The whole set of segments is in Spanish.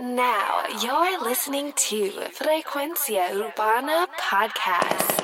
Now you're listening to Frecuencia Urbana Podcast.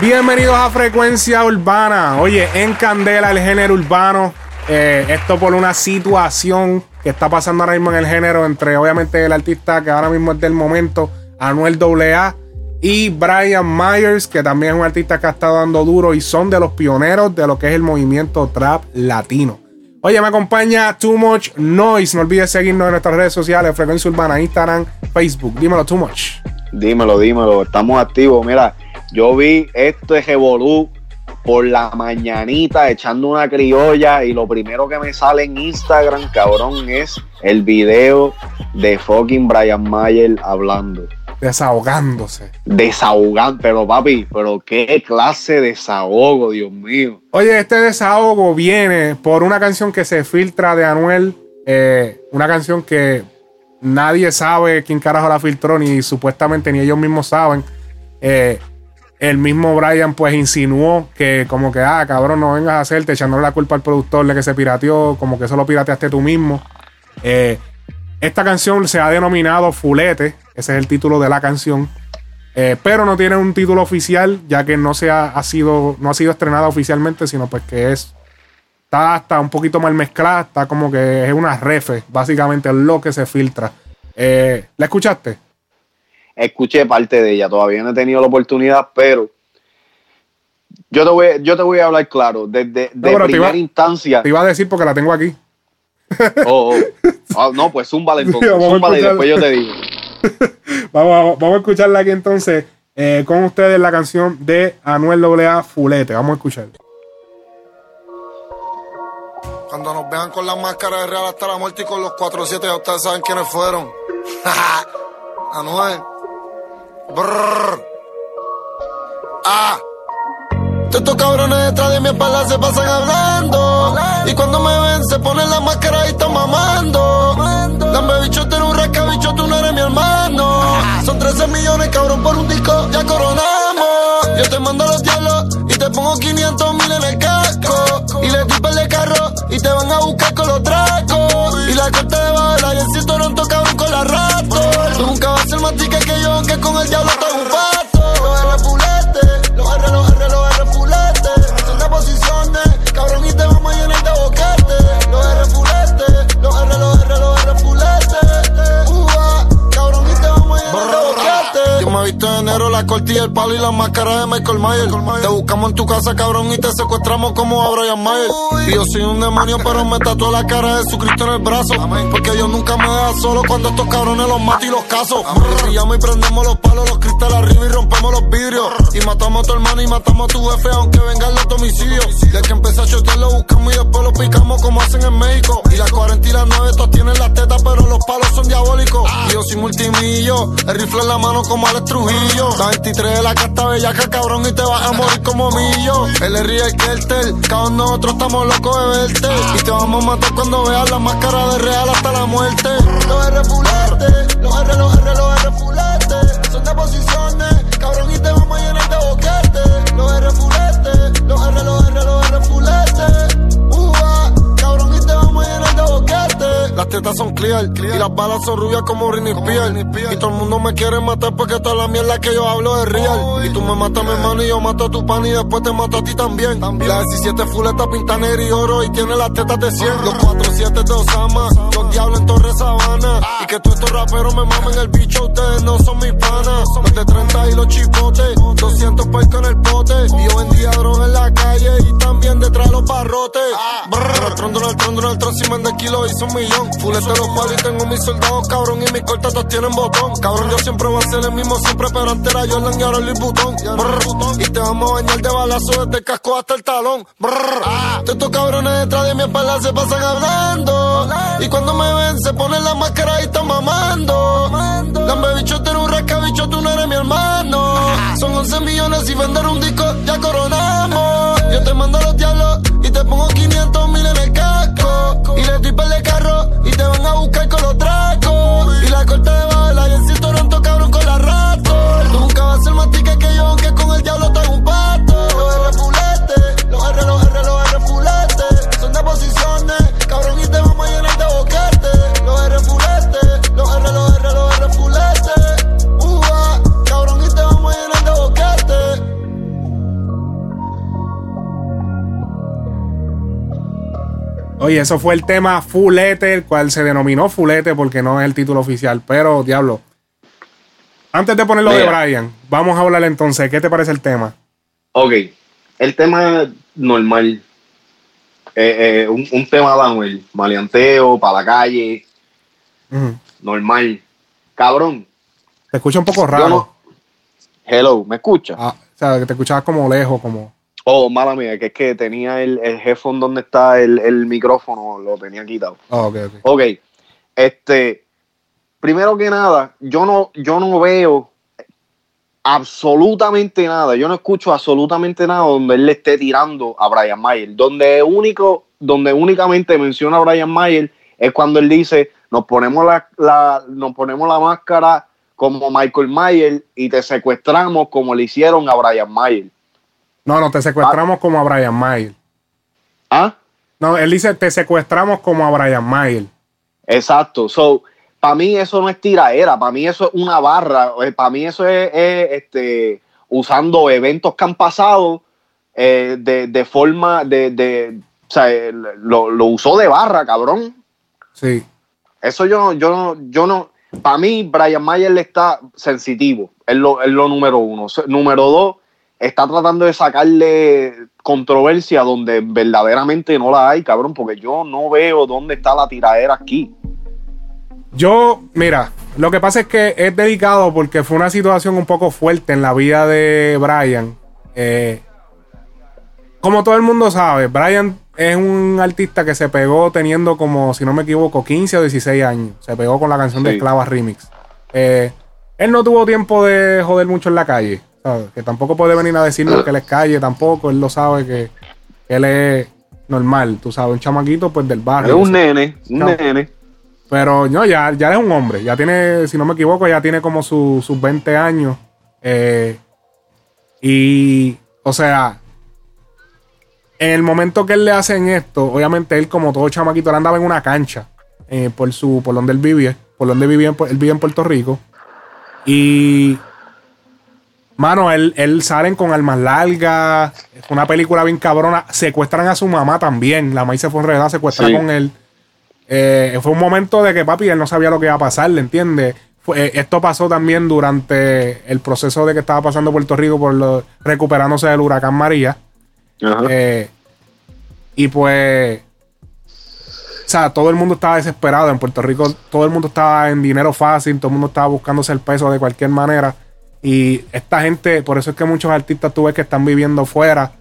Bienvenidos a Frecuencia Urbana. Oye, en Candela el género urbano. Eh, esto por una situación que está pasando ahora mismo en el género entre obviamente el artista que ahora mismo es del momento, Anuel AA, y Brian Myers, que también es un artista que ha estado dando duro y son de los pioneros de lo que es el movimiento trap latino. Oye, me acompaña Too Much Noise. No olvides seguirnos en nuestras redes sociales, Frecuencia Urbana, Instagram, Facebook. Dímelo, Too Much. Dímelo, dímelo, estamos activos. Mira, yo vi esto de Revolú por la mañanita echando una criolla y lo primero que me sale en Instagram, cabrón, es el video de fucking Brian Mayer hablando. Desahogándose. Desahogando, pero papi, pero qué clase de desahogo, Dios mío. Oye, este desahogo viene por una canción que se filtra de Anuel, eh, una canción que nadie sabe quién carajo la filtró, ni supuestamente ni ellos mismos saben. Eh, el mismo Brian pues insinuó que como que, ah, cabrón, no vengas a hacerte echándole la culpa al productor de que se pirateó, como que eso lo pirateaste tú mismo. Eh, esta canción se ha denominado Fulete, ese es el título de la canción, eh, pero no tiene un título oficial, ya que no, se ha, sido, no ha sido estrenada oficialmente, sino pues que es, está hasta un poquito mal mezclada, está como que es una refe, básicamente lo que se filtra. Eh, ¿La escuchaste? Escuché parte de ella, todavía no he tenido la oportunidad, pero yo te voy, yo te voy a hablar claro, desde de primera instancia. Te iba a decir porque la tengo aquí. Oh, oh. Ah, no, pues zúmbale entonces, zúmbale y después yo te digo. vamos, vamos, a escucharla aquí entonces eh, con ustedes la canción de Anuel AA Fulete. Vamos a escuchar. Cuando nos vean con la máscara de Real hasta la muerte y con los 4-7, ya ustedes saben quiénes fueron. Anuel. Brrr. Ah. Estos cabrones detrás de mi espalda se pasan hablando. Y cuando me ven se ponen la máscara y están mamando. Dame bicho, eres un rasca, bicho, tú no eres mi hermano. Son 13 millones, cabrón, por un disco, ya coronamos. Yo te mando los diablos y te pongo 500 mil en el casco. Y le tipes de carro y te van a buscar con los tracos. Y la corte de el diablo te un pato. Los R fulete, los R, los R, los R fulete. Son de posiciones, cabrón, y te vamos a llenar de boquete. Los R fulete, los R, los R, los R fulete. Uva, cabrón, y te vamos a llenar de boquete. Yo me visto de enero, la cortilla, el palo y la máscara de Michael Myers. Te buscamos en tu casa, cabrón, y te secuestramos como a Brian Mayer. Y yo soy un demonio, pero me tatuó la cara de Jesucristo en el brazo. Porque yo nunca me deja solo cuando estos cabrones los mato y los caso. Brillamos y prendemos los palos, los cristales arriba y rompemos los vidrios. Y matamos a tu hermano y matamos a tu jefe, aunque venga el otro homicidio. Desde que empecé a chotear lo buscamos y después lo picamos como hacen en México. Y las 40 y las 9 estos tienen las tetas, pero los palos son diabólicos. Y yo soy multimillo, el rifle en la mano como Alex Trujillo. La 23 de la casta bellaca, cabrón, y te vas a morir como millo. El ríe el Kelter, cabrón, nosotros estamos locos de verte. Y te vamos a matar cuando veas la máscara de real hasta la muerte. Los R los R, los R, los R fulete. Son de posiciones, cabrón, y te vamos a llenar de boquete. Los R fulete, los R, los R, los R fulete. Tetas son clear, y las balas son rubias como Britney Spears. Y todo el mundo me quiere matar porque toda la mierda que yo hablo es real. Y tú me matas a mi hermano y yo mato a tu pan y después te mato a ti también. La 17 fuleta pinta negro y oro y tiene las tetas de 100. Los 47 de Osama, los diablos en Torre Sabana. Y que todos estos raperos me mamen el bicho, ustedes no son mis panas. Más de 30 y los chipotes, 200 pesos en el pote. Y yo vendía droga en la calle y también detrás de los barrotes. El tron, el tron, el tron, si de kilo hizo un millón. Fulete los palos y tengo mis soldados, cabrón, y mis cortatas tienen botón. Cabrón, yo siempre voy a ser el mismo siempre, pero antes era Jordan y ahora Vuitton. Brrr, y te vamos a bañar de balazo desde el casco hasta el talón. Brrr, estos cabrones detrás de mi espalda se pasan hablando. Y cuando me ven se ponen la máscara y están mamando. Dame bicho, tú eres un rasca, bicho, tú no eres mi hermano. Son 11 millones y vender un disco, ya coronamos. Yo te mando a los diablos y te pongo 500 mil en el casco. Y le doy de carro corte debajo del aire en Toronto, cabrón, con la rato. Nunca vas a ser más tica que yo, aunque con el diablo te Oye, eso fue el tema Fulete, el cual se denominó Fulete porque no es el título oficial. Pero, diablo. Antes de ponerlo de. Brian, vamos a hablar entonces. ¿Qué te parece el tema? Ok, el tema normal. Eh, eh, un, un tema de Anuel, maleanteo, para la calle, normal. Cabrón, Te escucha un poco raro. no. Hello, ¿me escucha? Ah, o sea, que te escuchabas como lejos, como. Oh, mala mía, que es que tenía el, el headphone donde está el, el micrófono, lo tenía quitado. Oh, ok, ok. Ok, este, primero que nada, yo no, yo no veo absolutamente nada, yo no escucho absolutamente nada donde él le esté tirando a Brian Mayer. Donde único, donde únicamente menciona a Brian Mayer es cuando él dice, nos ponemos la, la- nos ponemos la máscara como Michael Mayer y te secuestramos como le hicieron a Brian Mayer. No, no, te secuestramos como a Brian Mayer. ¿Ah? No, él dice, te secuestramos como a Brian Mayer. Exacto. So, para mí eso no es tiraera, para mí eso es una barra, para mí eso es, es, este, usando eventos que han pasado eh, de, de forma de, de o sea, eh, lo, lo usó de barra, cabrón. Sí. Eso yo, yo, no- yo no, para mí Brian Mayer le está sensitivo, es lo, es lo número uno. Número dos, está tratando de sacarle controversia donde verdaderamente no la hay, cabrón, porque yo no veo dónde está la tiradera aquí. Yo, mira, lo que pasa es que es delicado porque fue una situación un poco fuerte en la vida de Brian. Eh, como todo el mundo sabe, Brian es un artista que se pegó teniendo como, si no me equivoco, 15 o 16 años. Se pegó con la canción de. Esclava Remix. Eh, él no tuvo tiempo de joder mucho en la calle. ¿Sabes? Que tampoco puede venir a decirnos que él es calle, tampoco. Él lo sabe que, que él es normal, tú sabes, un chamaquito pues del Es barrio. un nene, un nene. Pero no, ya, ya es un hombre. Ya tiene, si no me equivoco, ya tiene como su- sus 20 años. Eh, y, o sea, en el momento que él le hacen esto, obviamente él, como todo chamaquito, él andaba en una cancha eh, por su, por donde él vivía, por donde vivía, en Pu- él vive en Puerto Rico. Y, mano, él, él salen con armas largas. Una película bien cabrona. Secuestran a su mamá también. La maíz se fue enredada, secuestra Sí. con él. Eh, fue un momento de que papi él no sabía lo que iba a pasar, ¿le entiendes? Fue- eh, esto pasó también durante el proceso de que estaba pasando Puerto Rico por lo- recuperándose del huracán María. Ajá. Eh, y pues, o sea, todo el mundo estaba desesperado en Puerto Rico, todo el mundo estaba en dinero fácil, todo el mundo estaba buscándose el peso de cualquier manera. Y esta gente, por eso es que muchos artistas tú ves que están viviendo fuera,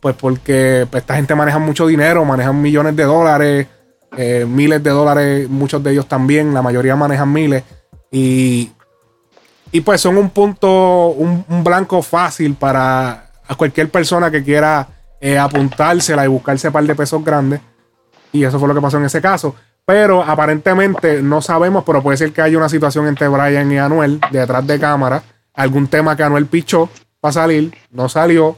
pues porque pues, esta gente maneja mucho dinero, manejan millones de dólares, eh, miles de dólares, muchos de ellos también, la mayoría manejan miles. Y, y pues son un punto, un, blanco fácil para cualquier persona que quiera eh, apuntársela y buscarse un par de pesos grandes. Y eso fue lo que pasó en ese caso. Pero aparentemente no sabemos, pero puede ser que haya una situación entre Brian y Anuel detrás de cámara. Algún tema que Anuel pichó para salir, no salió.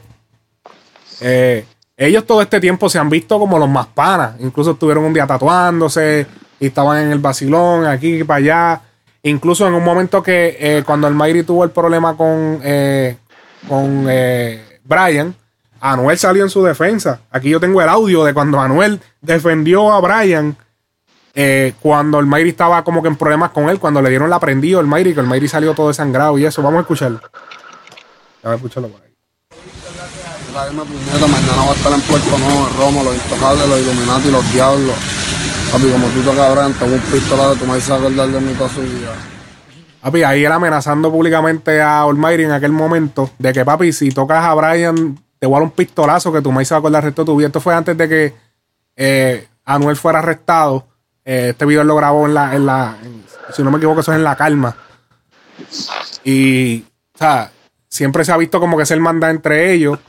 Eh, ellos todo este tiempo se han visto como los más panas. Incluso estuvieron un día tatuándose y estaban en el vacilón, aquí y para allá. Incluso en un momento que eh, cuando el Mayri tuvo el problema con, eh, con Brian, Anuel salió en su defensa. Aquí yo tengo el audio de cuando Anuel defendió a Brian. Eh, cuando el Mayri estaba como que en problemas con él, cuando le dieron la prendido el Mayri, que el Mayri salió todo desangrado y eso. Vamos a escucharlo. Vamos a escucharlo por ahí. Mañana va a estar en Puerto Nuevo, en Roma, los intocables, los Illuminati, los diablos. Papi, como tú tocas cabrón, tengo un pistola de tu maíz a acordar de mi toda su vida. Papi, ahí él amenazando públicamente a Olmairi en aquel momento de que, papi, si tocas a Brian, te voy a dar un pistolazo que tu maíz se va a acordar el resto de tu vida. Esto fue antes de que eh, Anuel fuera arrestado. Eh, este video lo grabó en la, en la en- si no me equivoco, eso es en La Calma. Y, o sea, siempre se ha visto como que es el manda entre ellos.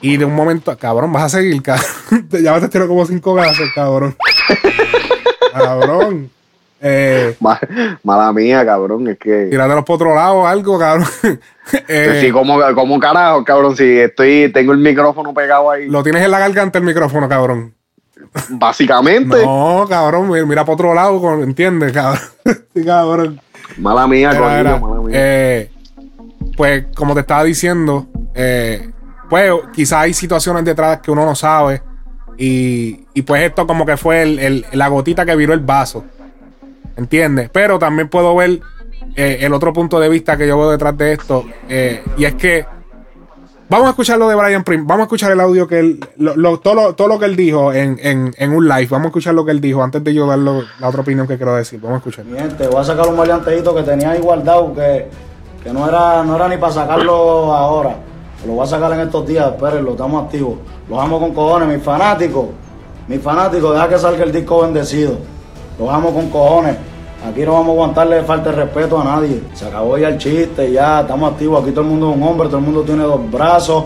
Y de un momento, cabrón, vas a seguir, cabrón. ya te tiro como cinco gases, cabrón. cabrón. Eh, Ma- Mala mía, cabrón, es que... Tíratelos por otro lado o algo, cabrón. Eh, sí, como, como carajo, cabrón, si estoy, tengo el micrófono pegado ahí, Lo tienes en la garganta el micrófono, cabrón. Básicamente, No, cabrón, mira, para otro lado, ¿entiendes, cabrón? sí, cabrón. mala mía, mala mía. eh, pues, como te estaba diciendo, eh, pues quizás hay situaciones detrás que uno no sabe. Y, y pues esto como que fue el- el- la gotita que viró el vaso. ¿Entiendes? Pero también puedo ver eh, el otro punto de vista que yo veo detrás de esto. y es que vamos a escuchar lo de Brian Prim. Vamos a escuchar el audio que él, lo- lo- todo, lo, todo lo que él dijo en, en- en un live. Vamos a escuchar lo que él dijo antes de yo dar la otra opinión que quiero decir. Vamos a escuchar. Mi gente, voy a sacar un maleanteíto que tenía ahí guardado que, que no era no era ni para sacarlo ahora. Lo voy a sacar en estos días, espérenlo, estamos activos. Los amo con cojones, mis fanáticos. Mis fanáticos, deja que salga el disco bendecido. Los amo con cojones. Aquí no vamos a aguantarle falta de respeto a nadie. Se acabó ya el chiste, ya estamos activos. Aquí todo el mundo es un hombre, todo el mundo tiene dos brazos,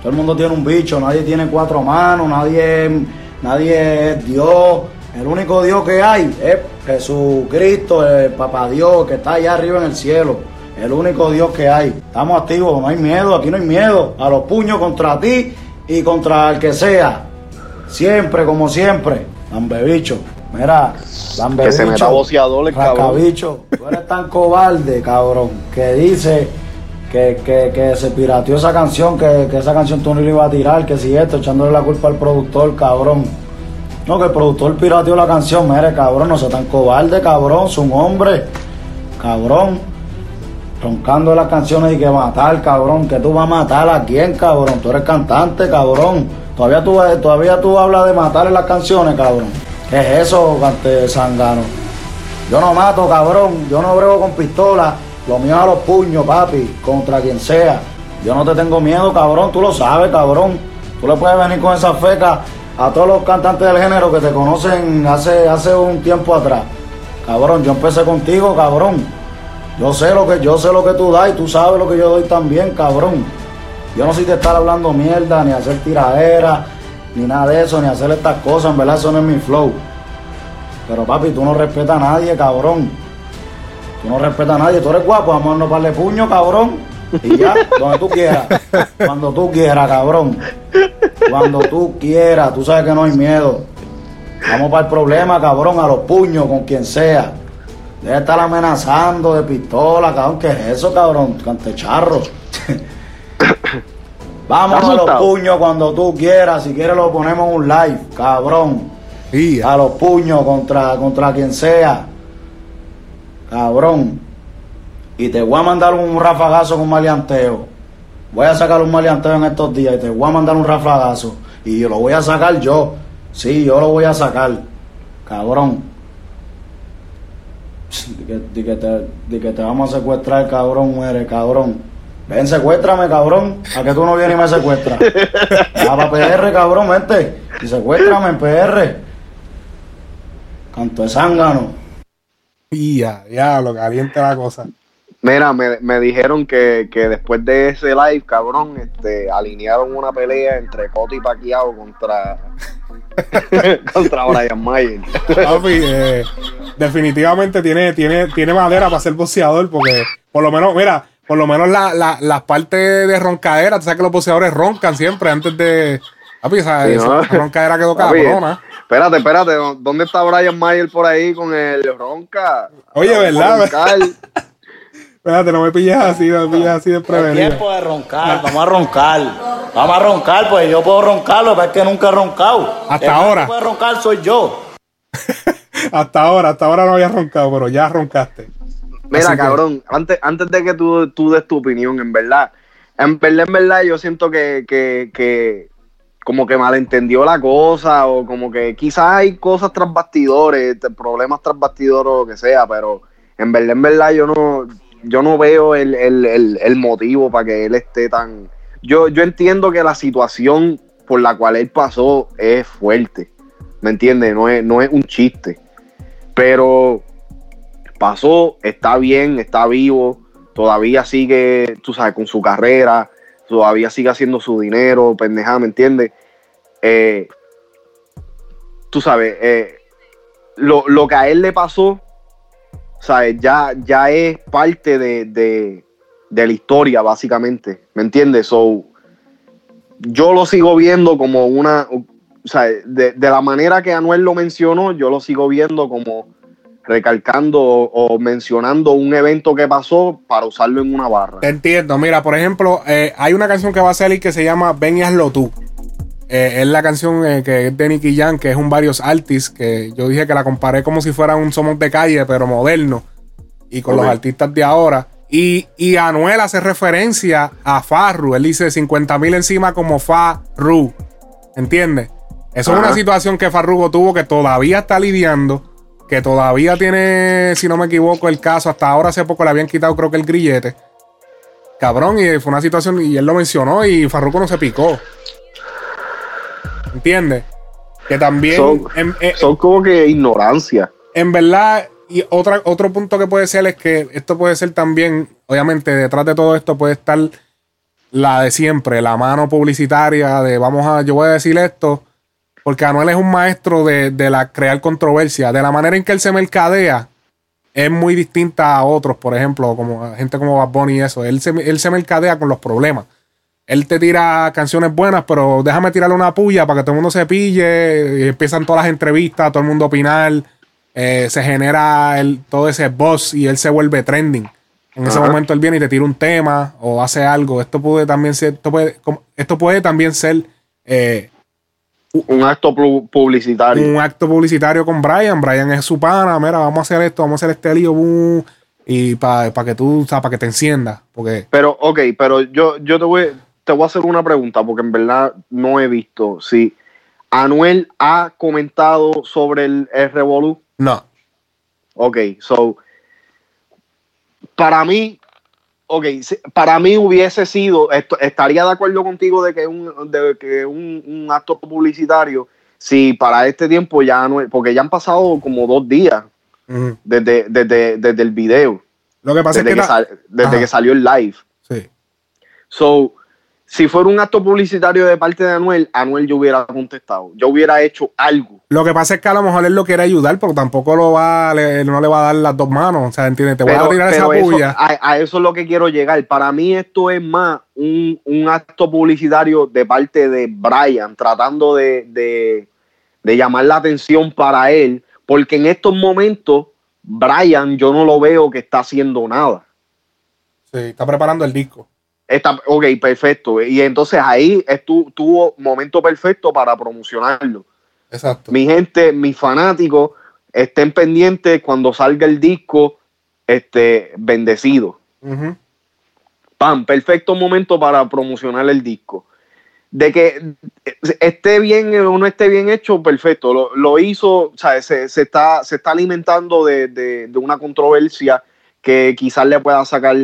todo el mundo tiene un bicho, nadie tiene cuatro manos, nadie, nadie es Dios. El único Dios que hay es Jesucristo, el Papá Dios, que está allá arriba en el cielo. El único Dios que hay. Estamos activos, no hay miedo, aquí no hay miedo. A los puños contra ti y contra el que sea. Siempre, como siempre. Lambe bicho. Mira, lambe Que se meta boceador el cabrón. Tú eres tan cobarde, cabrón, que dice que, que, que se pirateó esa canción, que, que esa canción tú no le ibas a tirar, que si esto, echándole la culpa al productor, cabrón. No, que el productor pirateó la canción, mire, cabrón, no sea tan cobarde, cabrón, es un hombre, cabrón. Roncando las canciones y que matar, cabrón, que tú vas a matar a quién, cabrón. Tú eres cantante, cabrón. Todavía tú, todavía tú hablas de matar en las canciones, cabrón. ¿Qué es eso, cante Sangano? Yo no mato, cabrón. Yo no brego con pistola. Lo mío a los puños, papi. Contra quien sea. Yo no te tengo miedo, cabrón. Tú lo sabes, cabrón. Tú le puedes venir con esa feca a todos los cantantes del género que te conocen hace, hace un tiempo atrás. Cabrón, yo empecé contigo, cabrón. Yo sé lo que yo sé lo que tú das y tú sabes lo que yo doy también, cabrón. Yo no soy de estar hablando mierda, ni hacer tiradera, ni nada de eso, ni hacer estas cosas, en verdad eso no es mi flow. Pero papi, tú no respetas a nadie, cabrón. Tú no respetas a nadie, tú eres guapo, vamos a par de puño, cabrón. Y ya, donde tú quieras. Cuando tú quieras, cabrón. Cuando tú quieras, tú sabes que no hay miedo. Vamos para el problema, cabrón, a los puños, con quien sea. Debe estar amenazando de pistola, cabrón. ¿Qué es eso, cabrón? Cantecharro. Vamos ¿Estás a los puños cuando tú quieras. Si quieres lo ponemos en un live, cabrón. A los puños contra, contra quien sea. Cabrón. Y te voy a mandar un rafagazo con maleanteo. Voy a sacar un maleanteo en estos días y te voy a mandar un rafagazo. Y lo voy a sacar yo. Sí, yo lo voy a sacar. Cabrón. Di que, di que te, di que te vamos a secuestrar, cabrón, muere, cabrón. Ven, secuéstrame, cabrón. ¿A que tú no vienes y me secuestras? Va para PR, cabrón, vente. Y secuéstrame en PR. Canto de zángano. y ya, ya, lo caliente la cosa. Mira, me, me dijeron que, que después de ese live, cabrón, este, alinearon una pelea entre Coti y Paquiao contra, contra Brian Mayer. Papi, eh, definitivamente tiene, tiene, tiene madera para ser boxeador, porque por lo menos, mira, por lo menos la, la, las partes de roncadera, tú sabes que los boxeadores roncan siempre antes de. Papi, esa, Sí, esa ¿no? roncadera quedó cabrona. Espérate, espérate, ¿dónde está Brian Mayer por ahí con el ronca? Oye, ¿verdad? roncar. Espérate, no me pilles así, no me pilles así de prevenido. Tiempo de roncar, vamos a roncar. Vamos a roncar, pues yo puedo roncarlo, pero es que nunca he roncado. Hasta El ahora. que puede roncar soy yo. Hasta ahora, hasta ahora no había roncado, pero ya roncaste. Mira, Así que- cabrón, antes, antes de que tú, tú des tu opinión, en verdad, en verdad, en verdad, yo siento que, que, que como que malentendió la cosa, o como que quizás hay cosas tras bastidores, te- problemas tras bastidores o lo que sea, pero en verdad, en verdad, yo no, yo no veo el, el, el, el motivo para que él esté tan. Yo, yo entiendo que la situación por la cual él pasó es fuerte, ¿me entiendes? No es, no es un chiste, pero pasó, está bien, está vivo, todavía sigue, tú sabes, con su carrera, todavía sigue haciendo su dinero, pendeja, ¿me entiendes? Eh, tú sabes, eh, lo, lo que a él le pasó, ¿sabes? Ya, ya es parte de, de- de la historia, básicamente, ¿me entiendes? So, yo lo sigo viendo como una, o sea, de, de la manera que Anuel lo mencionó, yo lo sigo viendo como recalcando o, mencionando un evento que pasó para usarlo en una barra. Te entiendo. Mira, por ejemplo, eh, hay una canción que va a salir que se llama Ven y hazlo tú. eh, es la canción eh, que es de Nicky Jam, que es un varios artists, que yo dije que la comparé como si fuera un Somos de calle, pero moderno, y con los artistas de ahora. Y, y Anuel hace referencia a Farru, él dice 50 mil encima como Farru, ¿entiendes? Eso es una situación que Farrugo tuvo que todavía está lidiando, que todavía tiene, si no me equivoco, el caso, hasta ahora hace poco le habían quitado creo que el grillete. Cabrón, y fue una situación, y él lo mencionó, y Farruko no se picó. ¿Entiendes? Que también, Son, en, en- son como que ignorancia. en verdad, y otra, otro punto que puede ser es que esto puede ser también, obviamente, detrás de todo esto puede estar la de siempre, la mano publicitaria de vamos a, yo voy a decir esto, porque Anuel es un maestro de, de la crear controversia, de la manera en que él se mercadea. Es muy distinta a otros, por ejemplo, como gente como Bad Bunny y eso. Él se, él se mercadea con los problemas. Él te tira canciones buenas, pero déjame tirarle una puya para que todo el mundo se pille. Y empiezan todas las entrevistas, todo el mundo a opinar. eh, se genera el, todo ese buzz y él se vuelve trending. En ese Ajá. momento él viene y te tira un tema o hace algo. Esto puede también ser, esto puede, esto puede también ser eh, Un acto pu- publicitario. un acto publicitario con Brian. Brian es su pana. Mira, vamos a hacer esto, vamos a hacer este lío. boom, y para que tú, o sea, para que te enciendas. Porque Pero, ok, pero yo, yo te, voy, te voy a hacer una pregunta porque en verdad no he visto si Anuel ha comentado sobre el, el Revolu. no. Ok, so, para mí, ok, para mí hubiese sido, esto- estaría de acuerdo contigo de que un, de que un, un acto publicitario, si para este tiempo ya no, porque ya han pasado como dos días desde, desde, desde el video, Lo que pasa desde, es que, que. la- sal- desde Ajá. que salió el live. Sí. So, si fuera un acto publicitario de parte de Anuel, Anuel yo hubiera contestado. Yo hubiera hecho algo. Lo que pasa es que a lo mejor él lo quiere ayudar, pero tampoco lo va, le- no le va a dar las dos manos. O sea, ¿entiendes? Te voy a tirar esa eso- puya. a, a eso es lo que quiero llegar. Para mí esto es más un, un acto publicitario de parte de Brian, tratando de, de- de llamar la atención para él, porque en estos momentos Brian yo no lo veo que está haciendo nada. Sí, está preparando el disco. Está, ok, perfecto. Y entonces ahí estu- tuvo momento perfecto para promocionarlo. Exacto. mi gente, mis fanáticos, estén pendientes cuando salga el disco, este, bendecido. Ujú. Pam, perfecto momento para promocionar el disco. De que esté bien o no esté bien hecho, perfecto. Lo, lo hizo, o sea, se, se está, se está alimentando de, de- de una controversia que quizás le pueda sacar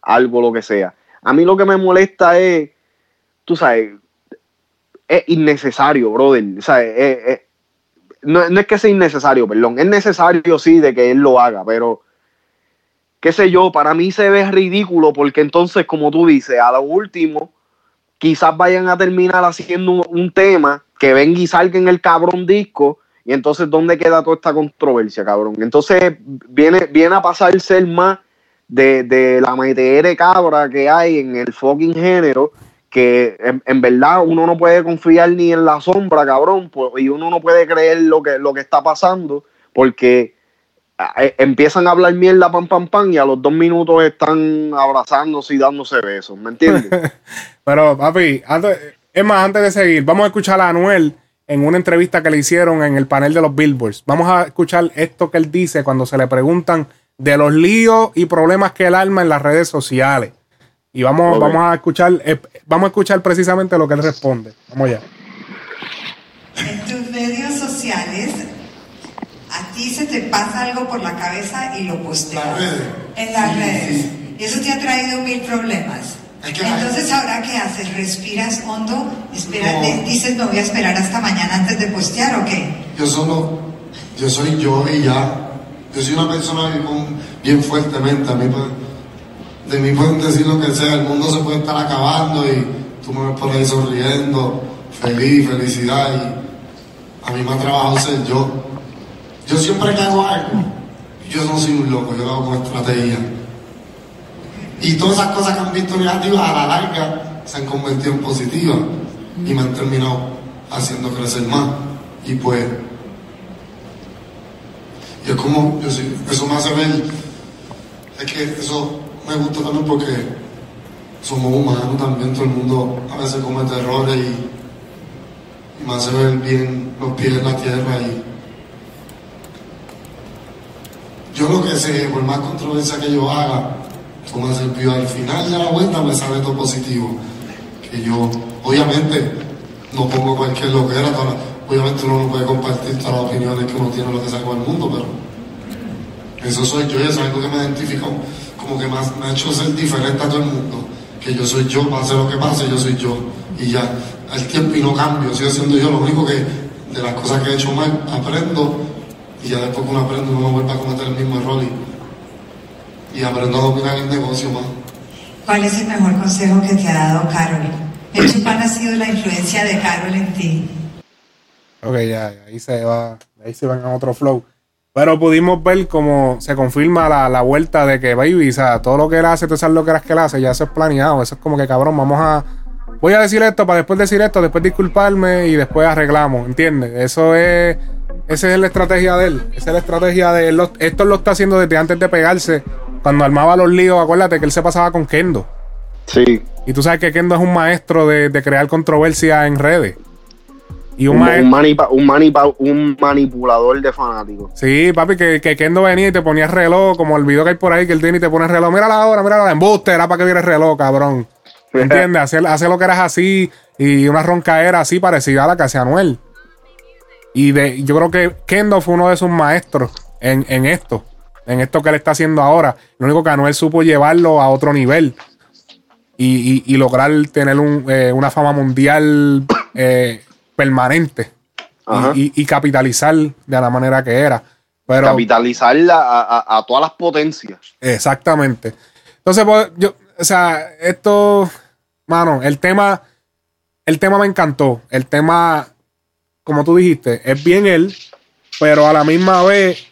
algo, lo que sea. A mí lo que me molesta es, tú sabes, es innecesario, brother. O no, es que sea innecesario, perdón. Es necesario, sí, de que él lo haga, pero qué sé yo, para mí se ve ridículo porque entonces, como tú dices, a lo último, quizás vayan a terminar haciendo un, un tema que venga y salga en el cabrón disco y entonces, ¿dónde queda toda esta controversia, cabrón? Entonces, viene, viene a pasar ser más de, de la metere cabra que hay en el fucking género que en, en verdad uno no puede confiar ni en la sombra, cabrón, pues, y uno no puede creer lo que, lo que está pasando porque eh, empiezan a hablar mierda, pam, pam, pam, y a los dos minutos están abrazándose y dándose besos, ¿me entiendes? Pero, papi, es más, antes de seguir, vamos a escuchar a Anuel en una entrevista que le hicieron en el panel de los Billboards. Vamos a escuchar esto que él dice cuando se le preguntan de los líos y problemas que él arma en las redes sociales. Y vamos, Ok. vamos a escuchar, eh, vamos a escuchar precisamente lo que él responde. Vamos allá. En tus medios sociales, a ti se te pasa algo por la cabeza y lo posteas. Las redes. En las Sí, redes. sí. Y eso te ha traído mil problemas. Entonces, ¿ahora qué haces? ¿Respiras hondo? Espérate, No. dices, me voy a esperar hasta mañana antes de postear o qué? Yo solo, yo soy yo y ya. Yo soy una persona bien, fuertemente. A mí, pues, de mí pueden decir lo que sea. El mundo se puede estar acabando y tú me ves por ahí sonriendo, feliz, felicidad. Y a mí me ha trabajado ser yo. Yo siempre que hago algo, yo no soy un loco, yo lo hago con estrategia. Y todas esas cosas que han visto negativas a la larga se han convertido en positivas y me han terminado haciendo crecer más. Y pues, y es como, yo sí, eso me hace ver, es que eso me gusta también porque somos humanos también, todo el mundo a veces comete errores y y me hace ver bien los pies en la tierra y yo lo que sé, por más controversia que yo haga, como me sirvió al final de la vuelta me sale todo positivo. Que yo, obviamente, no pongo cualquier loquera, toda- obviamente uno no puede compartir todas las opiniones que uno tiene lo que sea con el mundo, pero eso soy yo y eso es algo que me identifica como que ha, me ha hecho ser diferente a todo el mundo. Que yo soy yo, pase lo que pase, yo soy yo. Y ya, al tiempo y no cambio, sigo siendo yo. Lo único que de las cosas que he hecho mal, aprendo. Y ya después que uno aprende, uno no vuelve a cometer el mismo error. Y, y aprendo a dominar el negocio más. ¿Cuál es el mejor consejo que te ha dado Carol? El chupán ha sido la influencia de Carol en ti. Ok, ya, ahí se va, ahí se van a otro flow. Pero pudimos ver cómo se confirma la, la vuelta de que, baby, o sea, todo lo que él hace, todas esas loqueras que él hace, ya eso es planeado. Eso es como que, cabrón, vamos a. Voy a decir esto para después decir esto, después disculparme y después arreglamos, ¿entiendes? Eso es. Esa es la estrategia de él. Esa es la estrategia de él. Esto lo está haciendo desde antes de pegarse. Cuando armaba los líos, acuérdate que él se pasaba con Kendo. Sí. Y tú sabes que Kendo es un maestro de, de crear controversia en redes. Y un, Un, un manipa- un manipa- un manipulador de fanáticos. Sí, papi, que, que Kendo venía y te ponía el reloj, como el video que hay por ahí, que él tiene y te pone el reloj. Mira la hora, mira la hora. Embuste, era para que viera el reloj, cabrón. ¿Entiendes? Hacer, hacer lo que eras así y una roncaera así parecida a la que hacía Anuel. Y de, yo creo que Kendo fue uno de sus maestros en, en esto. En esto que él está haciendo ahora. Lo único que Anuel supo llevarlo a otro nivel. Y, y- y lograr tener un, eh, una fama mundial eh, permanente. Y, y- y capitalizar de la manera que era. Pero, Capitalizarla a, a- a todas las potencias. Exactamente. Entonces, pues, yo, o sea, esto, mano, el tema, el tema me encantó. El tema, como tú dijiste, es bien él, pero a la misma vez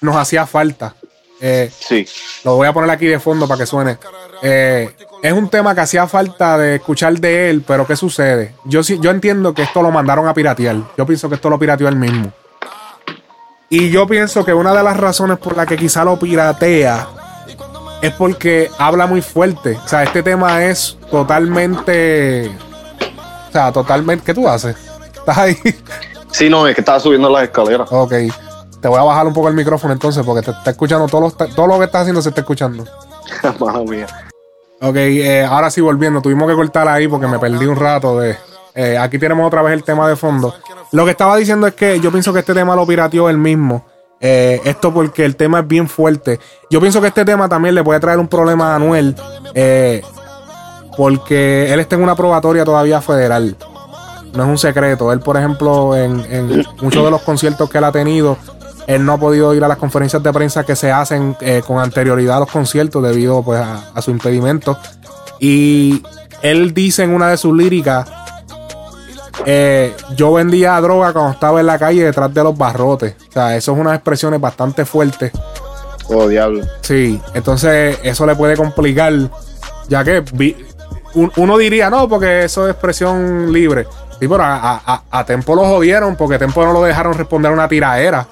nos hacía falta. Eh, Sí. lo voy a poner aquí de fondo para que suene. Eh, es un tema que hacía falta de escuchar de él, pero ¿qué sucede? Yo, yo entiendo que esto lo mandaron a piratear. Yo pienso que esto lo pirateó él mismo. Y yo pienso que una de las razones por la que quizá lo piratea es porque habla muy fuerte. O sea, este tema es totalmente. O sea, totalmente. ¿Qué tú haces? ¿Estás ahí? Sí, no, es que estaba subiendo las escaleras. ok. Te voy a bajar un poco el micrófono entonces porque te está escuchando todo lo, todo lo que estás haciendo se está escuchando. Madre mía. Ok, eh, ahora sí volviendo, tuvimos que cortar ahí porque me perdí un rato de... eh, aquí tenemos otra vez el tema de fondo. Lo que estaba diciendo es que yo pienso que este tema lo pirateó él mismo. Eh, esto porque el tema es bien fuerte. Yo pienso que este tema también le puede traer un problema a Anuel. porque él está en una probatoria todavía federal. No es un secreto. Él, por ejemplo, en, en muchos de los conciertos que él ha tenido, él no ha podido ir a las conferencias de prensa que se hacen eh, con anterioridad a los conciertos debido pues, a, a su impedimento. Y él dice en una de sus líricas, eh, yo vendía droga cuando estaba en la calle detrás de los barrotes. O sea, eso es unas expresiones bastante fuertes. Oh, diablo. Sí, entonces eso le puede complicar, ya que vi- un- uno diría, no, porque eso es expresión libre. Sí, pero a, a, a- a Tempo lo jodieron porque Tempo no lo dejaron responder una tiraera.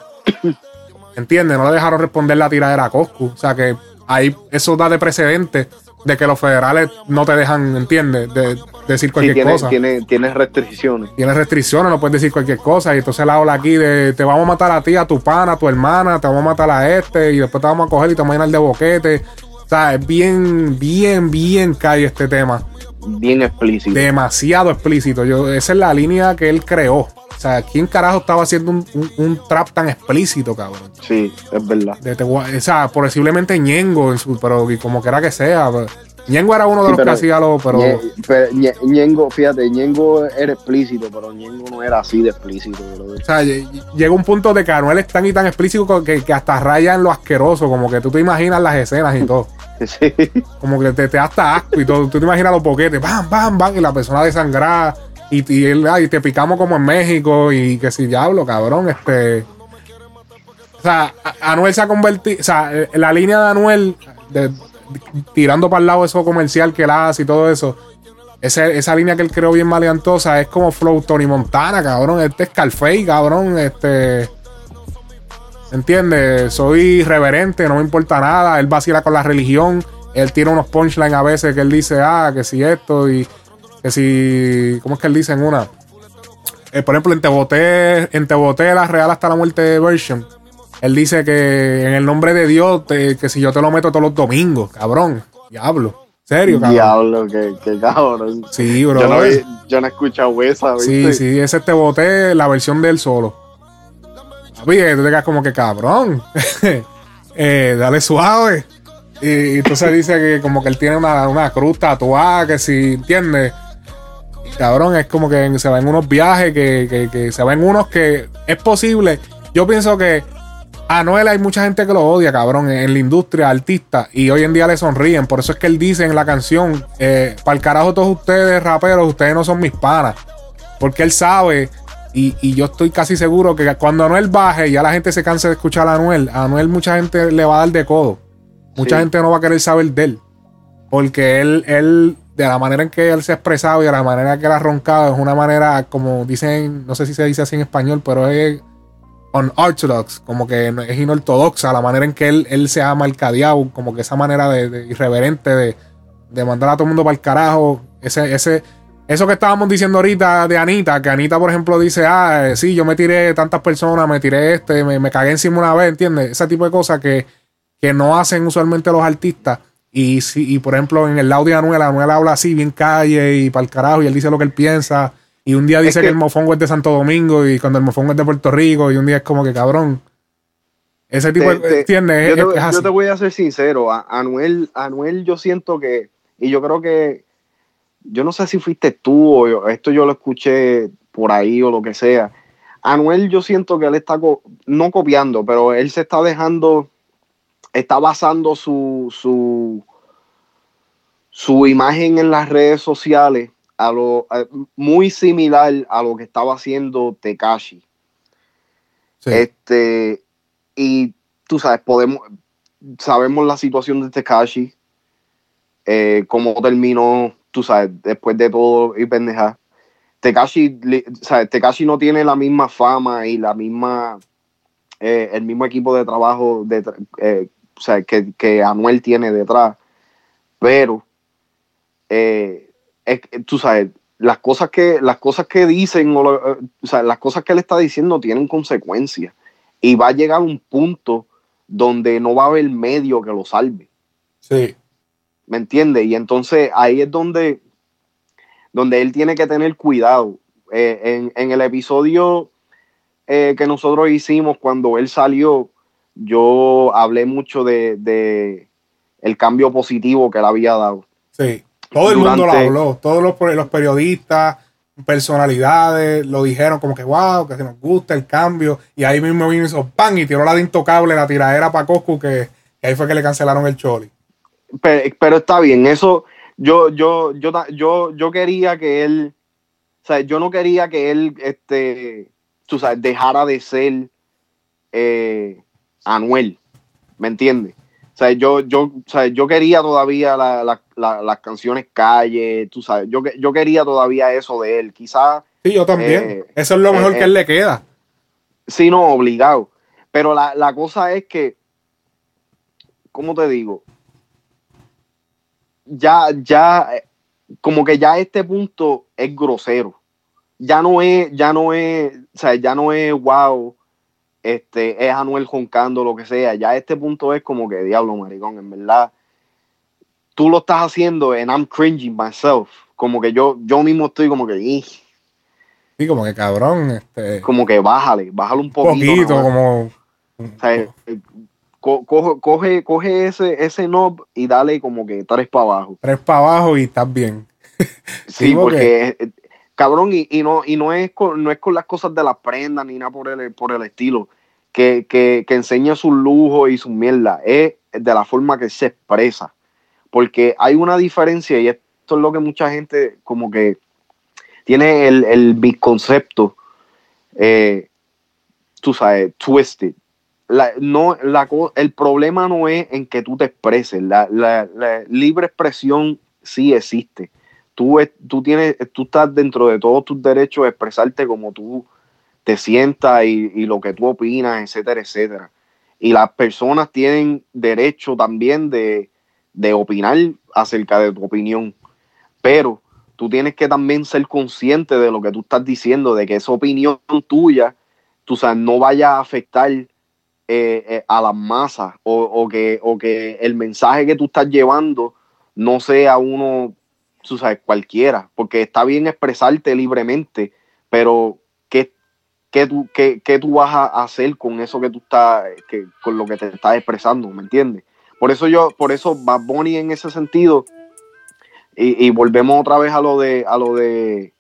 ¿Entiendes? No le dejaron responder la tiradera a Coscu. O sea que ahí eso da de precedente de que los federales no te dejan, ¿entiendes? De, decir Sí, cualquier tiene, cosa. tiene, tiene restricciones. Tienes restricciones, no puedes decir cualquier cosa. Y entonces la ola aquí de te vamos a matar a ti, a tu pana, a tu hermana, te vamos a matar a este, y después te vamos a coger y te vamos a llenar de boquete. O sea, es bien, bien, bien cae este tema. Bien explícito. Demasiado explícito. Yo, esa es la línea que él creó. O sea, ¿quién carajo estaba haciendo un, un- un trap tan explícito, cabrón? Sí, es verdad. De o sea, posiblemente Ñengo, en su- pero como quiera que sea. pero- Ñengo era uno de Sí, los pero que hacía lo, pero. Ñe- pero Ñe- Ñengo, fíjate, Ñengo era explícito, pero Ñengo no era así de explícito. brother. O sea, lle- llega un punto de que Anuel es tan y tan explícito que, que hasta raya en lo asqueroso, como que tú te imaginas las escenas y todo. Sí. Como que te, te da hasta asco y todo. Tú te imaginas los boquetes, bam, bam, bam, y la persona desangrada. Y, y, él, ay, te picamos como en México y que si diablo, cabrón, este. O sea, Anuel se ha convertido. O sea, eh, la línea de Anuel, de- tirando para el lado eso comercial que él hace y todo eso. Ese- esa línea que él creó bien maleantosa es como Flow Tony Montana, cabrón. Este es Scarface, cabrón. Este. ¿Entiendes? Soy reverente, no me importa nada. Él vacila con la religión. Él tiene unos punchlines a veces que él dice, ah, que si esto y que si. ¿Cómo es que él dice en una? eh, por ejemplo, en Te Boté, en Te Boté la Real hasta la muerte version, él dice que en el nombre de Dios, te- que si yo te lo meto todos los domingos, cabrón, diablo. ¿Serio, cabrón? Diablo, que, que cabrón. Sí, bro. Yo no, he- no escuchado esa, Sí, ¿viste? sí, ese te boté la versión de él solo. Papi, tú te quedas como que cabrón. Eh, dale suave. Y, y entonces dice que como que él tiene una, una cruz tatuada, que si, ¿entiendes? Cabrón, es como que se va en unos viajes, que, que, que se va en unos que es posible. Yo pienso que a Noel hay mucha gente que lo odia, cabrón, en, en la industria, artista, y hoy en día le sonríen. Por eso es que él dice en la canción, para el carajo todos ustedes, raperos, ustedes no son mis panas. Porque él sabe, y, y yo estoy casi seguro que cuando Anuel baje, ya la gente se canse de escuchar a Anuel. A Anuel mucha gente le va a dar de codo. Mucha Sí. gente no va a querer saber de él. Porque él, él, de la manera en que él se ha expresado y de la manera que él ha roncado, es una manera, como dicen, no sé si se dice así en español, pero es unorthodox, como que es inortodoxa, la manera en que él, él se ha mercadeado, como que esa manera de, irreverente de, de mandar a todo el mundo para el carajo. Ese, ese, eso que estábamos diciendo ahorita de Anita, que Anita, por ejemplo, dice, ah, eh, sí, yo me tiré tantas personas, me tiré este, me, me cagué encima una vez, ¿entiendes? Ese tipo de cosas que, que no hacen usualmente los artistas. Y, si, y por ejemplo, en el lado de Anuel, Anuel habla así, bien calle y para el carajo, y él dice lo que él piensa. Y un día dice que, que- el mofongo es de Santo Domingo, y cuando el mofongo es de Puerto Rico, y un día es como que cabrón. Ese tipo Te- de. yo, Es- te, es yo así. te voy a ser sincero, a- Anuel, Anuel yo siento que, y yo creo que, yo no sé si fuiste tú o yo- esto yo lo escuché por ahí o lo que sea. Anuel yo siento que él está, co- no copiando, pero él se está dejando, está basando su, su, su imagen en las redes sociales a lo, a- muy similar a lo que estaba haciendo Tekashi. Sí. Este, y tú sabes, podemos, sabemos la situación de Tekashi, eh, cómo terminó, tú sabes, después de todo y pendeja. Tekashi, sabes, Tekashi no tiene la misma fama y la misma, eh, el mismo equipo de trabajo de, eh, o sea, que, que Anuel tiene detrás, pero eh, es que, tú sabes, las cosas que, las cosas que dicen, o, lo- eh, o sea, las cosas que él está diciendo tienen consecuencias. Y va a llegar un punto donde no va a haber medio que lo salve. Sí. ¿Me entiendes? Y entonces ahí es donde, donde él tiene que tener cuidado. Eh, en, en el episodio eh, que nosotros hicimos cuando él salió, yo hablé mucho de, de el cambio positivo que él había dado. Sí. Todo el mundo lo habló. Todos los, los periodistas, personalidades, lo dijeron como que wow, que se nos gusta el cambio. Y ahí mismo vino y hizo pan y tiró la de intocable, la tiradera para Coscu, que, que ahí fue que le cancelaron el choli. Pero, pero está bien, eso yo, yo, yo, yo, yo quería que él, o sea, yo no quería que él, este, tú sabes, dejara de ser eh, Anuel, ¿me entiendes? O sea, yo, yo, o sea, yo quería todavía la- la- la- las canciones calle, tú sabes, yo, que- yo quería todavía eso de él, quizás Sí, yo también. Eh, Eso es lo mejor eh, que él le queda. Sí, no, obligado. Pero la, la cosa es que, ¿cómo te digo? Ya, ya, eh, como que ya a este punto es grosero. Ya no es, ya no es, o sea, ya no es wow, este, es Anuel joncando, lo que sea. Ya este punto es como que, diablo, maricón, en verdad. Tú lo estás haciendo and I'm cringing myself. Como que yo, yo mismo estoy como que, "Ih", Sí, como que cabrón, este. como que bájale, bájale un poquito. como. O sea, eh, co- coge, coge, coge ese, ese knob y dale como que tres para abajo. Tres para abajo y estás bien. Sí, Sí, porque- eh, cabrón, y, y no, y no es con, no es con las cosas de las prendas ni nada por el, por el estilo, que, que, que enseña sus lujos y sus mierda, es de la forma que se expresa. Porque hay una diferencia, y esto es lo que mucha gente como que tiene el, el concepto, eh, tú sabes, twisted. La, no, la, el problema no es en que tú te expreses, la, la- libre expresión sí existe. Tú, tú, tienes, tú estás dentro de todos tus derechos de expresarte como tú te sientas y, lo que tú opinas, etcétera, etcétera. Y las personas tienen derecho también de, de opinar acerca de tu opinión. Pero tú tienes que también ser consciente de lo que tú estás diciendo, de que esa opinión tuya, tú sabes, no vaya a afectar eh, eh, a las masas o, o, que, o que el mensaje que tú estás llevando no sea uno, tú sabes, cualquiera, porque está bien expresarte libremente, pero ¿qué, tú, qué, qué tú vas a hacer con eso que tú estás, que, con lo que te estás expresando, ¿me entiendes? Por eso yo, por eso Bad Bunny en ese sentido, y, y, volvemos otra vez a lo de, a lo de,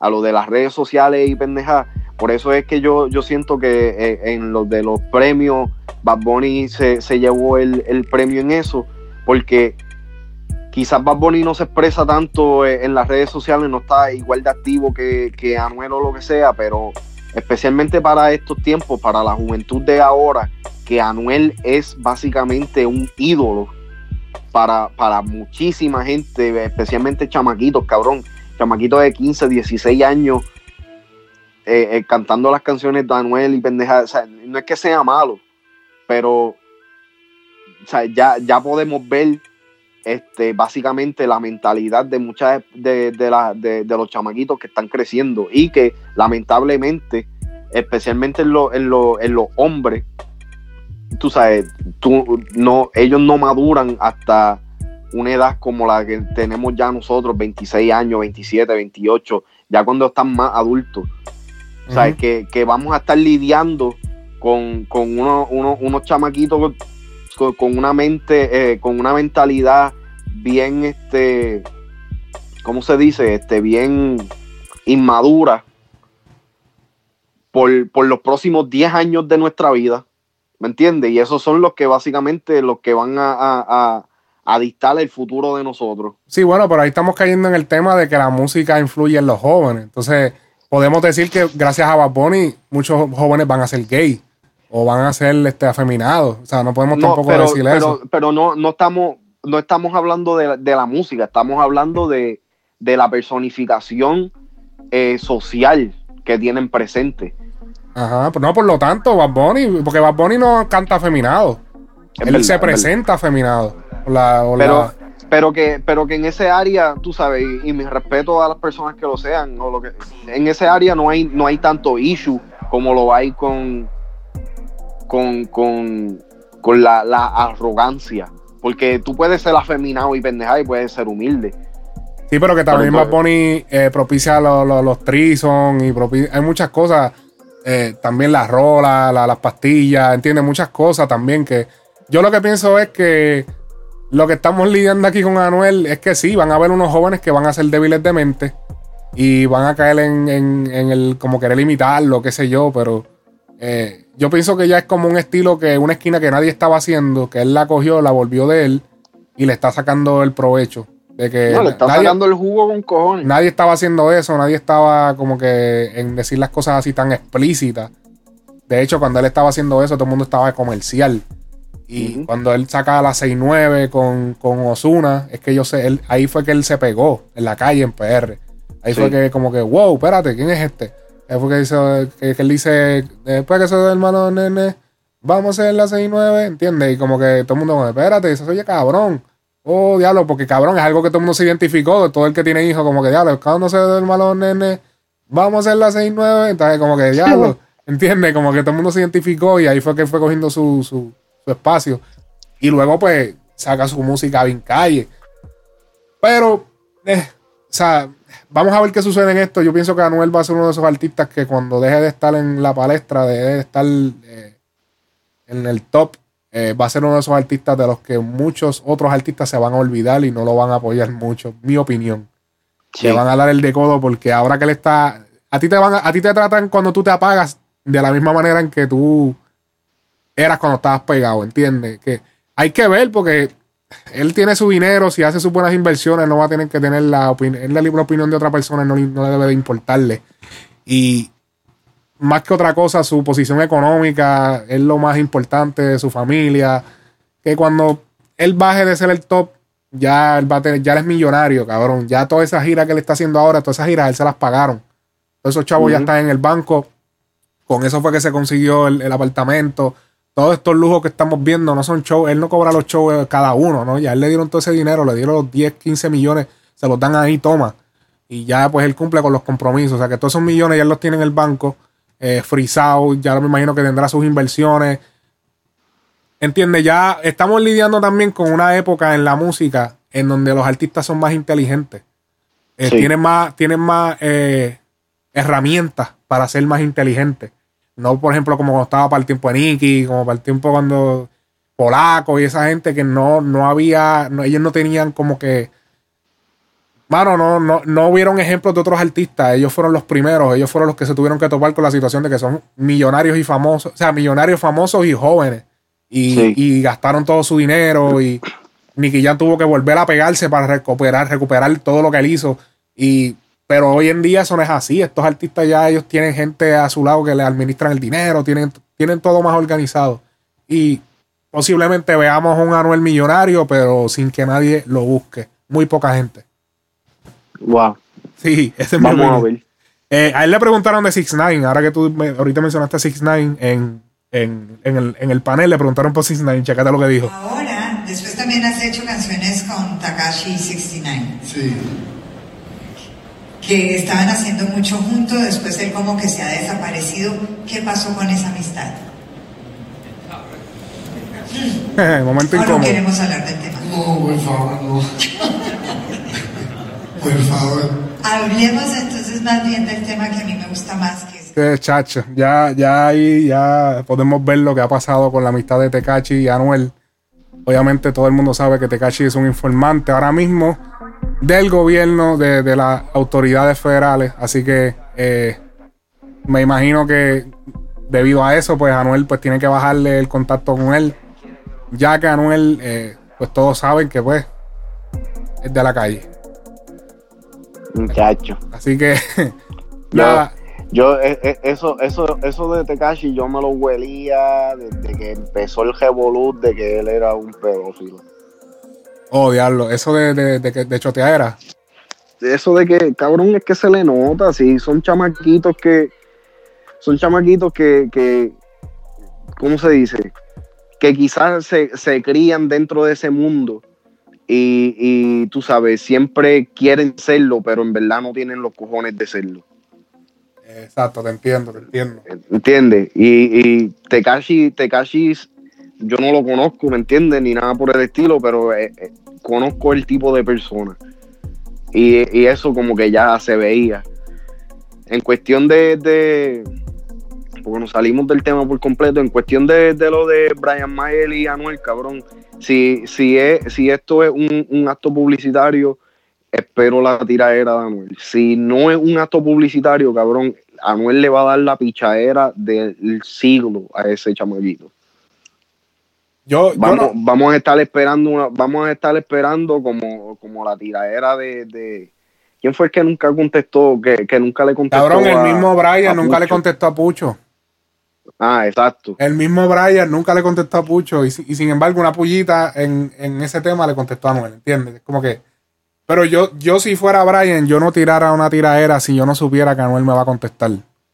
a lo de las redes sociales y pendejas. Por eso es que yo, yo siento que eh, en los de los premios, Bad Bunny se, se llevó el, el, premio en eso, porque quizás Bad Bunny no se expresa tanto eh, en las redes sociales, no está igual de activo que, que Anuel o lo que sea, pero especialmente para estos tiempos, para la juventud de ahora, que Anuel es básicamente un ídolo para, para muchísima gente, especialmente chamaquitos, cabrón, chamaquitos de 15, 16 años, eh, eh, cantando las canciones de Anuel y pendeja. No es que sea malo, pero ya, ya podemos ver este, básicamente la mentalidad de muchas de, de, la, de, de, los chamaquitos que están creciendo y que lamentablemente, especialmente en, lo, en, lo, en los hombres, tú sabes, tú, no, ellos no maduran hasta una edad como la que tenemos ya nosotros, 26 años, 27, 28, ya cuando están más adultos. Uh. Que, que, vamos a estar lidiando con, con uno, uno, unos chamaquitos con, una mente, eh, con una mentalidad bien, este, ¿cómo se dice? Este, bien inmadura por, por los próximos 10 años de nuestra vida. ¿Me entiendes? Y esos son los que básicamente los que van a, a, a, a, dictar el futuro de nosotros. Sí, bueno, pero ahí estamos cayendo en el tema de que la música influye en los jóvenes. Entonces, podemos decir que gracias a Bad Bunny, muchos jóvenes van a ser gay o van a ser este, afeminados. O sea, no podemos no, tampoco pero, decir pero, eso. Pero no, no, estamos, no estamos hablando de, de la música, estamos hablando de, de la personificación eh, social que tienen presente. Ajá, pues no, por lo tanto, Bad Bunny, porque Bad Bunny no canta afeminado. Es Él verdad, se presenta afeminado. O la, o pero, la... pero, que, pero que en ese área, tú sabes, y, y mi respeto a las personas que lo sean, o lo que, en ese área no hay, no hay tanto issue como lo hay con, con, con, con la, la arrogancia. Porque tú puedes ser afeminado y pendejado y puedes ser humilde. Sí, pero que también Bad Bunny eh, propicia los, los, los trison y propicia, hay muchas cosas eh, también las rolas, la, las pastillas, entiende muchas cosas también que yo lo que pienso es que lo que estamos lidiando aquí con Anuel es que sí, van a haber unos jóvenes que van a ser débiles de mente y van a caer en, en, en el como querer imitarlo, qué sé yo, pero eh, yo pienso que ya es como un estilo que una esquina que nadie estaba haciendo, que él la cogió, la volvió de él y le está sacando el provecho. De que no, le está nadie, sacando el jugo con cojones. Nadie estaba haciendo eso, nadie estaba como que en decir las cosas así tan explícitas. De hecho, cuando él estaba haciendo eso, todo el mundo estaba comercial. Y uh -huh. cuando él saca la 6-9 con, con Osuna, es que yo sé, él, ahí fue que él se pegó en la calle en PR. Ahí sí. fue que como que, wow, espérate, ¿quién es este? Ahí fue que, dice, que, que él dice, después que soy el hermano nene, vamos a hacer la 6-9, ¿entiendes? Y como que todo el mundo, espérate, eso oye cabrón. Oh, diablo, porque cabrón, es algo que todo el mundo se identificó, todo el que tiene hijos, como que diablo, cuando se del malo nene, vamos a hacer la 6-9, entonces como que diablo, ¿entiendes? Como que todo el mundo se identificó y ahí fue que fue cogiendo su, su, su espacio. Y luego, pues, saca su música bien calle. Pero, eh, o sea, vamos a ver qué sucede en esto. Yo pienso que Anuel va a ser uno de esos artistas que cuando deje de estar en la palestra, deje de estar eh, en el top, eh, va a ser uno de esos artistas de los que muchos otros artistas se van a olvidar y no lo van a apoyar mucho, mi opinión. Sí. Le van a dar el decodo porque ahora que él está. A ti te van a, a ti te tratan cuando tú te apagas de la misma manera en que tú eras cuando estabas pegado, ¿entiendes? Que hay que ver porque él tiene su dinero, si hace sus buenas inversiones, no va a tener que tener la, opin la, la opinión de otra persona, no, no le debe de importarle. Y más que otra cosa, su posición económica es lo más importante de su familia. Que cuando él baje de ser el top, ya él va a tener, ya él es millonario, cabrón. Ya toda esa gira que él está haciendo ahora, todas esas giras, él se las pagaron. Todos esos chavos uh -huh. ya están en el banco. Con eso fue que se consiguió el, el, apartamento. Todos estos lujos que estamos viendo no son shows. Él no cobra los shows cada uno, ¿no? Ya él le dieron todo ese dinero, le dieron los 10, 15 millones, se los dan ahí, toma. y ya pues él cumple con los compromisos. O sea que todos esos millones ya los tiene en el banco, eh, frisado, ya me imagino que tendrá sus inversiones. Entiende, ya estamos lidiando también con una época en la música en donde los artistas son más inteligentes. Eh, Sí. Tienen más, tienen más eh, herramientas para ser más inteligentes. No, por ejemplo, como cuando estaba para el tiempo de Nicky, como para el tiempo cuando Polaco y esa gente que no, no había, no- ellos no tenían como que. Mano, no, no, no hubieron ejemplos de otros artistas. Ellos fueron los primeros. Ellos fueron los que se tuvieron que topar con la situación de que son millonarios y famosos. O sea, millonarios famosos y jóvenes. Y, Sí. y gastaron todo su dinero. Y Nicky Jam tuvo que volver a pegarse para recuperar, recuperar todo lo que él hizo. Y, pero hoy en día eso no es así. Estos artistas ya ellos tienen gente a su lado que le administran el dinero, tienen, tienen todo más organizado. Y posiblemente veamos un Anuel millonario, pero sin que nadie lo busque. Muy poca gente. Wow. Sí, ese es mi Vamos a ver. Eh, a él le preguntaron de 6 9 ahora que tú me- ahorita mencionaste 6 9 en, en, en, el, en el panel, le preguntaron por 6 9 checate lo que dijo. Ahora, después también has hecho canciones con Takashi 69, Sí. Que estaban haciendo mucho juntos, después él como que se ha desaparecido. ¿Qué pasó con esa amistad? Momento O no incómodo. queremos hablar del tema. No, por favor, no. Por favor. Hablemos entonces más bien del tema que a mí me gusta más, que Eh, chacho, ya, ya ahí ya podemos ver lo que ha pasado con la amistad de Tecachi y Anuel. Obviamente todo el mundo sabe que Tecachi es un informante ahora mismo del gobierno, de, de las autoridades federales. Así que eh, me imagino que debido a eso, pues Anuel pues tiene que bajarle el contacto con él. Ya que Anuel, eh, pues todos saben que pues es de la calle. Muchacho. Así que Yo, nada. yo eh, eh, eso, eso, eso de Tekashi yo me lo huelía desde que empezó el revolut de que él era un pedófilo. Oh, diablo. Eso de, de, de, de choteadera. Eso de que, cabrón, es que se le nota, sí, son chamaquitos que, son chamaquitos que, que ¿cómo se dice? Que quizás se, se crían dentro de ese mundo y, y tú sabes, siempre quieren serlo, pero en verdad no tienen los cojones de serlo. Exacto, te entiendo, te entiendo. ¿Entiendes? Y, y Tekashi, Tekashi, yo no lo conozco, ¿me entiendes? Ni nada por el estilo, pero eh, eh, conozco el tipo de persona. Y, eso como que ya se veía. En cuestión de, porque nos salimos del tema por completo, en cuestión de, lo de Brian Mayer y Anuel, cabrón, si, si, es, si esto es un, acto publicitario, espero la tiradera de Anuel. Si no es un acto publicitario, cabrón, Anuel le va a dar la pichadera del siglo a ese chamaquito. Yo, yo Vamos, no- vamos a estar esperando una, vamos a estar esperando como, como la tiradera de, de- ¿quién fue el que nunca contestó? Que, que nunca le contestó. cabrón, el a- mismo Brian nunca le contestó a Pucho. Ah, exacto. El mismo Brian nunca le contestó a Pucho. Y, si- y sin embargo, una pullita en, en ese tema le contestó a Anuel, ¿entiendes? Es Como que. Pero yo, yo si fuera Brian, yo no tirara una tiradera si yo no supiera que Anuel me va a contestar.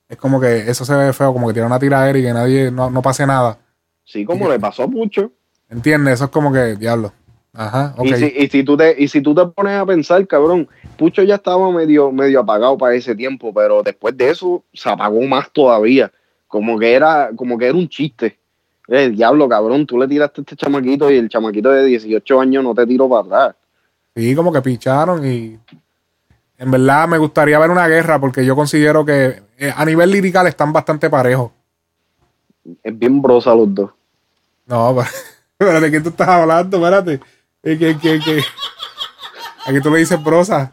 Es como que eso se ve feo, como que tirar una tiradera y que nadie, no, no pase nada. Sí, como le pasó a Pucho. ¿Entiendes? Eso es como que, diablo. Ajá, ok. Y, si, y, si tú te, y si tú te pones a pensar, cabrón, Pucho ya estaba medio, medio apagado para ese tiempo, pero después de eso se apagó más todavía. Como que era, como que era un chiste. Eh, diablo, cabrón, tú le tiraste a este chamaquito y el chamaquito de 18 años no te tiró para atrás. Sí, como que picharon y en verdad me gustaría ver una guerra porque yo considero que eh, a nivel lirical están bastante parejos. Es bien brosa los dos. No, pero, ¿de qué tú estás hablando? Espérate. ¿Qué, qué, qué? ¿A qué tú le dices prosa?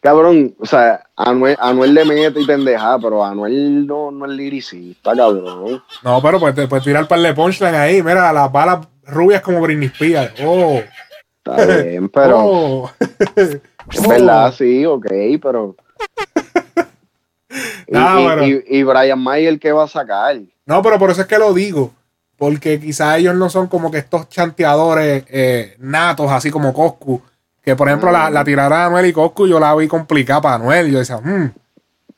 Cabrón, o sea, Anuel, Anuel le mete y pendeja, pero Anuel no, no es liricista, cabrón. No, pero pues te puedes tirar par de punchline ahí. Mira, las balas rubias como Britney Spears. Oh. Está bien, pero oh. es verdad, sí, ok, pero. Y, Nah, y- pero- y- y Brian Mayer, ¿qué va a sacar? No, pero por eso es que lo digo. Porque quizás ellos no son como que estos chanteadores eh, natos, así como Coscu. Que por ejemplo, la, la tirada de Anuel y Coscu yo la vi complicada para Anuel. Yo decía, "Hmm,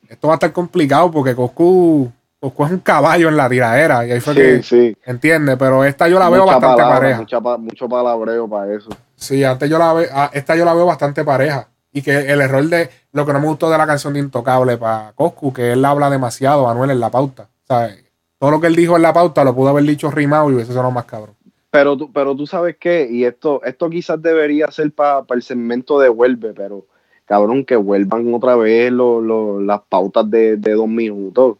esto va a estar complicado porque Coscu, Coscu es un caballo en la tiradera. Y ahí fue Sí, que, sí. entiende, pero esta yo la veo Mucha bastante palabra, pareja. mucha mucho palabreo para eso. Sí, antes yo la veo, ah, esta yo la veo bastante pareja. Y que el error de lo que no me gustó de la canción de Intocable para Coscu, que él habla demasiado, Manuel, en la pauta. ¿sabes? Todo lo que él dijo en la pauta lo pudo haber dicho rimado y hubiese sonado más cabrón. Pero tú, pero tú sabes qué, y esto, esto quizás debería ser para el segmento de vuelve, pero cabrón, que vuelvan otra vez lo- lo- las pautas de, de dos minutos.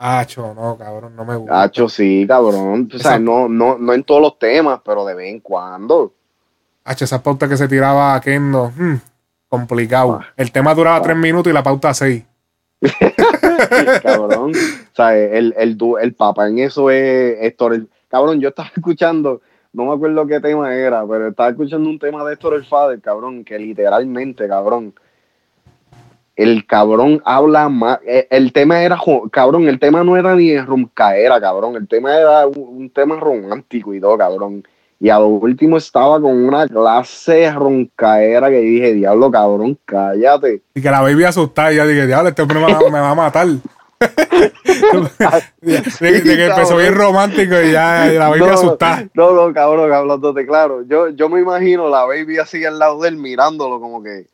Hacho, no, cabrón, no me gusta. Hacho, sí, cabrón. O sea, no, no, no en todos los temas, pero de vez en cuando. Hacho, esa pauta que se tiraba Kendo, hmm, complicado. Ah. El tema duraba tres minutos y la pauta seis. cabrón. O sea, el, el, el papá en eso es Héctor. el- Cabrón, yo estaba escuchando, no me acuerdo qué tema era, pero estaba escuchando un tema de Héctor el Father, cabrón, que literalmente, cabrón, el cabrón habla más. eh, El tema era, cabrón, el tema no era ni roncaera, cabrón, el tema era un, un tema romántico y todo, cabrón. Y a lo último estaba con una clase roncaera que dije, diablo, cabrón, cállate. Y que la baby asustada. Y ya dije, diablo, este hombre me va, me va a matar. de, de que empezó bien romántico y ya la baby No, asustada. No, no, cabrón, hablándote claro. Yo, yo me imagino la baby así al lado de él mirándolo como que,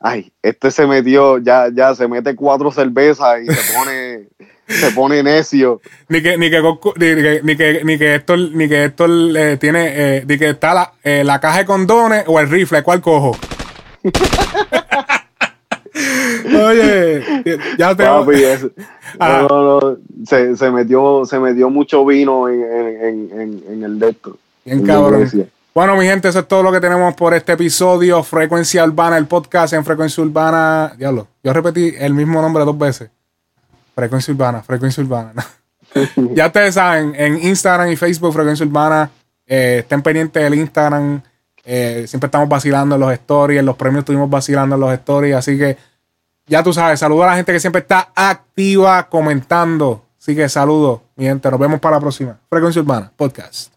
ay, este se metió, ya, ya se mete cuatro cervezas y se pone, se pone necio. Ni que, ni que, ni que, ni que, ni que Héctor, ni que Héctor eh, tiene, eh, ni que está la, eh, la caja de condones o el rifle, ¿cuál cojo? Oye, ya te Papi, es- Ah. no, no, no, se, se metió, se metió mucho vino en, en, en, en- el de esto. Bien cabrón. Bueno, mi gente, eso es todo lo que tenemos por este episodio. Frecuencia Urbana, el podcast en Frecuencia Urbana. Diablo, yo repetí el mismo nombre dos veces. Frecuencia Urbana, Frecuencia Urbana. ya ustedes saben, en Instagram y Facebook, Frecuencia Urbana, eh, estén pendientes del Instagram. Eh, siempre estamos vacilando en los stories, en los premios estuvimos vacilando en los stories. Así que ya tú sabes, saludo a la gente que siempre está activa comentando. Así que saludos, mi gente. Nos vemos para la próxima. Frecuencia Urbana, podcast.